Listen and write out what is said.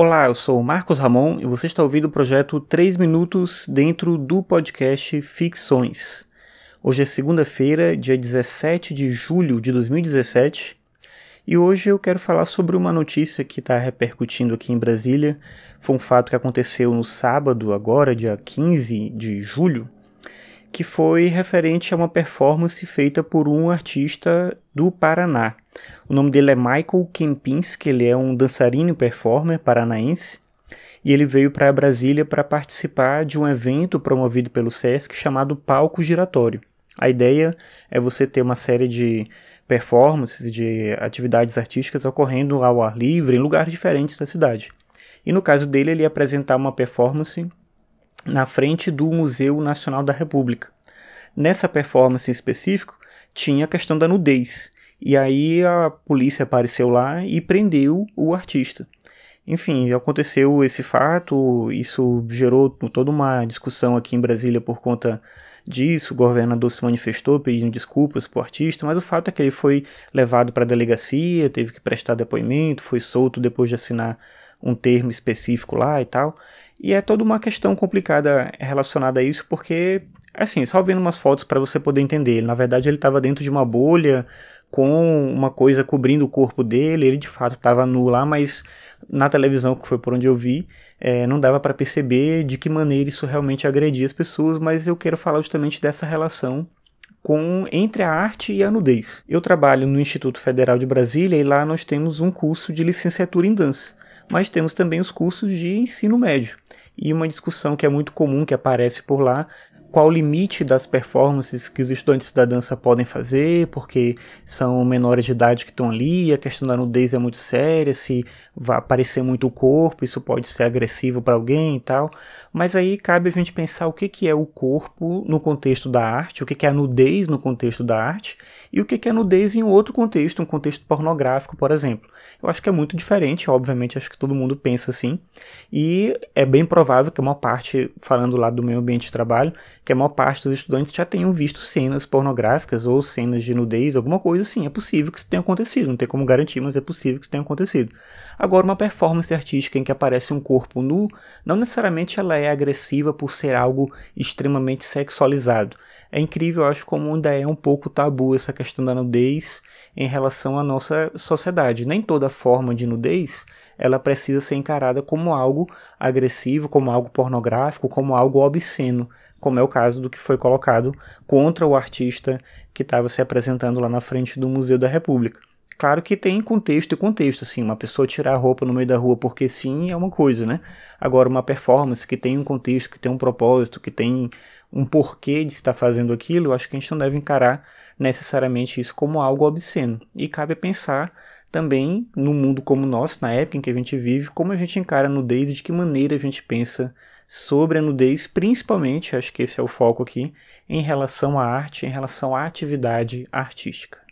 Olá, eu sou o Marcos Ramon e você está ouvindo o projeto 3 Minutos dentro do podcast Ficções. Hoje é segunda-feira, dia 17 de julho de 2017, e hoje eu quero falar sobre uma notícia que está repercutindo aqui em Brasília. Foi um fato que aconteceu no sábado, agora, dia 15 de julho, que foi referente a uma performance feita por um artista do Paraná. O nome dele é Michael Kempinski, ele é um dançarino e performer paranaense, e ele veio para Brasília para participar de um evento promovido pelo SESC chamado Palco Giratório. A ideia é você ter uma série de performances, de atividades artísticas ocorrendo ao ar livre em lugares diferentes da cidade. E no caso dele, ele ia apresentar uma performance na frente do Museu Nacional da República. Nessa performance em específico, tinha a questão da nudez. E aí a polícia apareceu lá e prendeu o artista. Enfim, aconteceu esse fato, isso gerou toda uma discussão aqui em Brasília por conta disso. O governador se manifestou pedindo desculpas para o artista, mas o fato é que ele foi levado para a delegacia, teve que prestar depoimento, foi solto depois de assinar um termo específico lá e tal. E é toda uma questão complicada relacionada a isso, porque, assim, só vendo umas fotos para você poder entender. Na verdade, ele estava dentro de uma bolha com uma coisa cobrindo o corpo dele. Ele de fato estava nu lá, mas na televisão, que foi por onde eu vi, é, não dava para perceber de que maneira isso realmente agredia as pessoas. Mas eu quero falar justamente dessa relação com entre a arte e a nudez. Eu trabalho no Instituto Federal de Brasília e lá nós temos um curso de licenciatura em dança mas temos também os cursos de ensino médio. E uma discussão que é muito comum que aparece por lá qual o limite das performances que os estudantes da dança podem fazer, porque são menores de idade que estão ali, a questão da nudez é muito séria, se vai aparecer muito o corpo, isso pode ser agressivo para alguém e tal. Mas aí cabe a gente pensar o que, que é o corpo no contexto da arte, o que, que é a nudez no contexto da arte, e o que, que é a nudez em outro contexto, um contexto pornográfico, por exemplo. Eu acho que é muito diferente, obviamente, acho que todo mundo pensa assim, e é bem provável que uma parte, falando lá do meio ambiente de trabalho, que a maior parte dos estudantes já tenham visto cenas pornográficas ou cenas de nudez, alguma coisa assim. É possível que isso tenha acontecido, não tem como garantir, mas é possível que isso tenha acontecido. Agora, uma performance artística em que aparece um corpo nu, não necessariamente ela é agressiva por ser algo extremamente sexualizado. É incrível, eu acho, como ainda é um pouco tabu essa questão da nudez em relação à nossa sociedade. Nem toda forma de nudez ela precisa ser encarada como algo agressivo, como algo pornográfico, como algo obsceno como é o caso do que foi colocado contra o artista que estava se apresentando lá na frente do Museu da República. Claro que tem contexto e contexto, assim, uma pessoa tirar a roupa no meio da rua porque sim é uma coisa, né? Agora, uma performance que tem um contexto, que tem um propósito, que tem um porquê de estar fazendo aquilo, eu acho que a gente não deve encarar necessariamente isso como algo obsceno. E cabe pensar também no mundo como o nosso, na época em que a gente vive, como a gente encara a nudez e de que maneira a gente pensa sobre a nudez, principalmente, acho que esse é o foco aqui, em relação à arte, em relação à atividade artística.